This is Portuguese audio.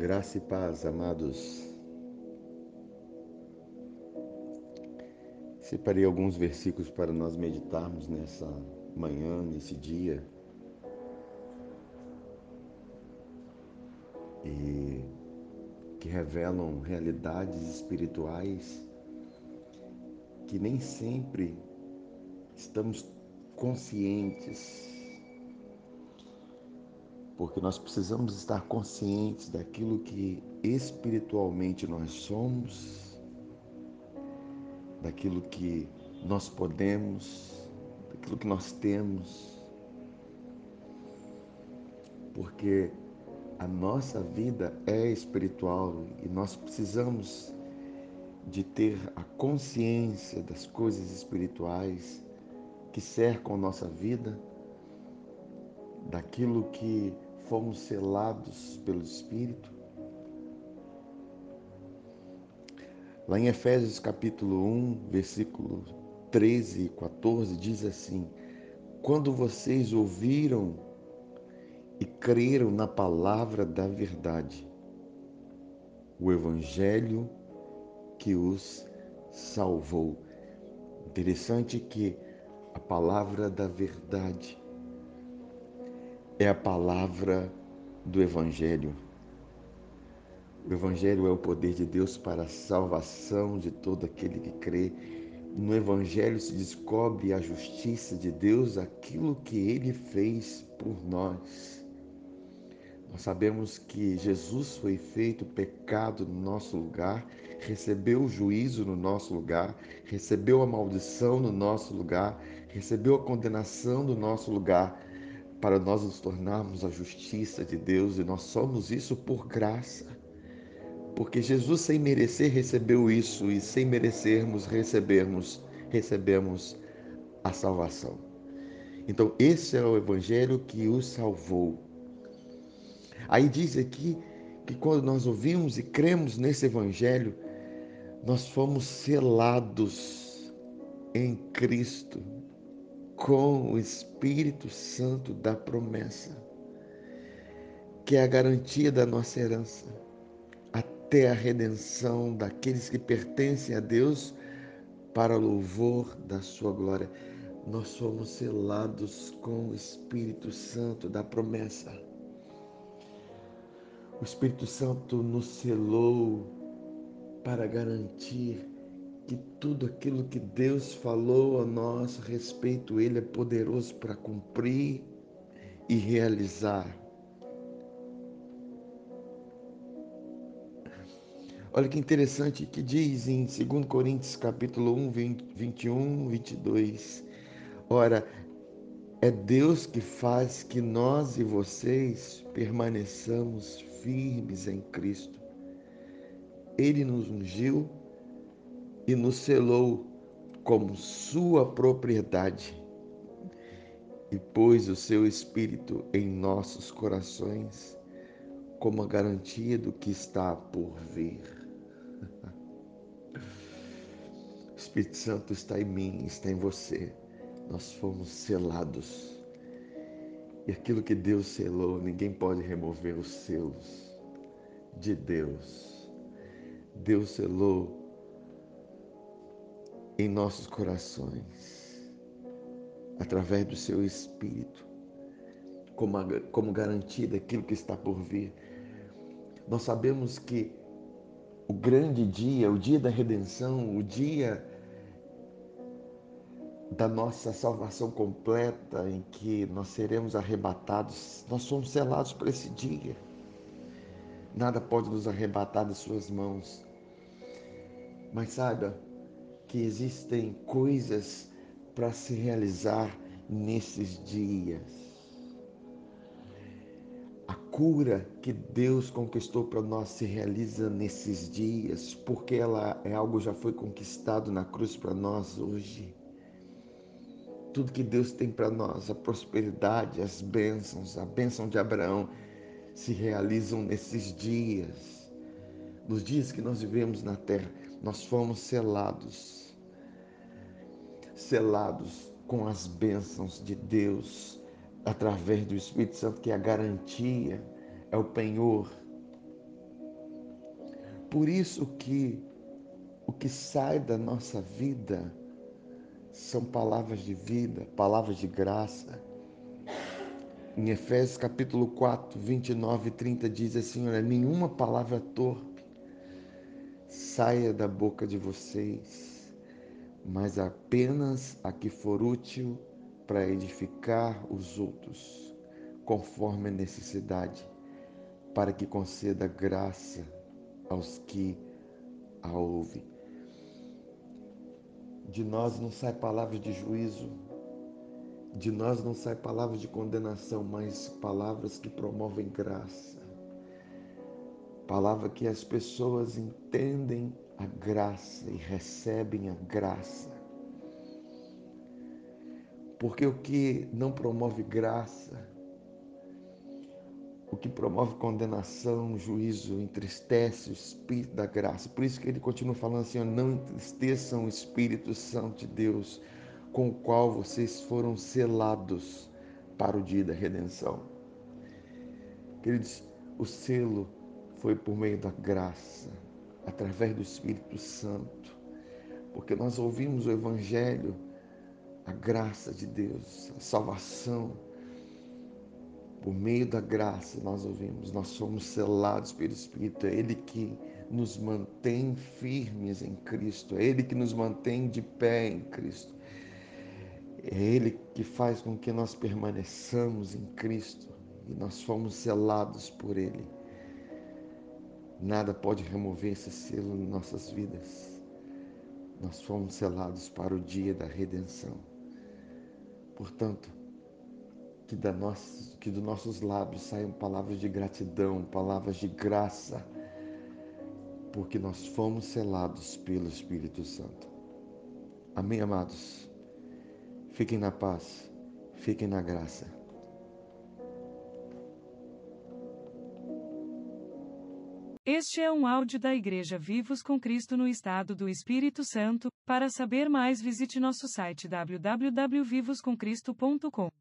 Graça e paz, amados. Separei alguns versículos para nós meditarmos nessa manhã, nesse dia. E que revelam realidades espirituais que nem sempre estamos conscientes porque nós precisamos estar conscientes daquilo que espiritualmente nós somos, daquilo que nós podemos, daquilo que nós temos, porque a nossa vida é espiritual e nós precisamos de ter a consciência das coisas espirituais que cercam nossa vida, daquilo que fomos selados pelo Espírito. Lá em Efésios capítulo 1, versículo 13 e 14, diz assim: Quando vocês ouviram e creram na palavra da verdade, o Evangelho que os salvou. Interessante que a palavra da verdade é a palavra do Evangelho. O Evangelho é o poder de Deus para a salvação de todo aquele que crê. No Evangelho se descobre a justiça de Deus, aquilo que ele fez por nós. Nós sabemos que Jesus foi feito pecado no nosso lugar, recebeu o juízo no nosso lugar, recebeu a maldição no nosso lugar, recebeu a condenação no nosso lugar para nós nos tornarmos a justiça de Deus e nós somos isso por graça. Porque Jesus sem merecer recebeu isso e sem merecermos recebermos, recebemos a salvação. Então esse é o evangelho que o salvou. Aí diz aqui que quando nós ouvimos e cremos nesse evangelho, nós fomos selados em Cristo com o Espírito Santo da promessa, que é a garantia da nossa herança, até a redenção daqueles que pertencem a Deus para louvor da sua glória. Nós somos selados com o Espírito Santo da promessa. O Espírito Santo nos selou para garantir que tudo aquilo que Deus falou a nosso respeito, Ele é poderoso para cumprir e realizar. Olha que interessante que diz em 2 Coríntios capítulo 1, 20, 21, 22. Ora, é Deus que faz que nós e vocês permaneçamos firmes em Cristo. Ele nos ungiu e nos selou como sua propriedade e pôs o seu Espírito em nossos corações como a garantia do que está por vir. O Espírito Santo está em mim, está em você. Nós fomos selados. E aquilo que Deus selou, ninguém pode remover os selos de Deus. Deus selou em nossos corações, através do seu Espírito, como, como garantia daquilo que está por vir. Nós sabemos que o grande dia, o dia da redenção, o dia da nossa salvação completa, em que nós seremos arrebatados, nós somos selados para esse dia. Nada pode nos arrebatar de Suas mãos. Mas saiba, que existem coisas para se realizar nesses dias. A cura que Deus conquistou para nós se realiza nesses dias, porque ela é algo já foi conquistado na cruz para nós hoje. Tudo que Deus tem para nós, a prosperidade, as bênçãos, a bênção de Abraão, se realizam nesses dias. Nos dias que nós vivemos na terra, nós fomos selados selados com as bênçãos de Deus através do Espírito Santo, que é a garantia, é o penhor Por isso que o que sai da nossa vida são palavras de vida, palavras de graça. Em Efésios capítulo 4, 29 e 30 diz assim: olha, nenhuma palavra torpe saia da boca de vocês, mas apenas a que for útil para edificar os outros, conforme a necessidade, para que conceda graça aos que a ouvem. De nós não sai palavra de juízo, de nós não sai palavras de condenação, mas palavras que promovem graça. Palavra que as pessoas entendem a graça e recebem a graça. Porque o que não promove graça, o que promove condenação, juízo, entristece o Espírito da graça. Por isso que ele continua falando assim: não entristeçam o Espírito Santo de Deus, com o qual vocês foram selados para o dia da redenção. Queridos, o selo foi por meio da graça, através do Espírito Santo, porque nós ouvimos o Evangelho, a graça de Deus, a salvação por meio da graça, nós ouvimos, nós somos selados pelo Espírito, é Ele que nos mantém firmes em Cristo, é Ele que nos mantém de pé em Cristo, é Ele que faz com que nós permaneçamos em Cristo e nós fomos selados por Ele. Nada pode remover esse selo em nossas vidas. Nós fomos selados para o dia da redenção. Portanto, que, da nossa, que dos nossos lábios saiam palavras de gratidão, palavras de graça, porque nós fomos selados pelo Espírito Santo. Amém, amados? Fiquem na paz, fiquem na graça. Este é um áudio da Igreja Vivos com Cristo no Estado do Espírito Santo. Para saber mais, visite nosso site www.vivoscomcristo.com.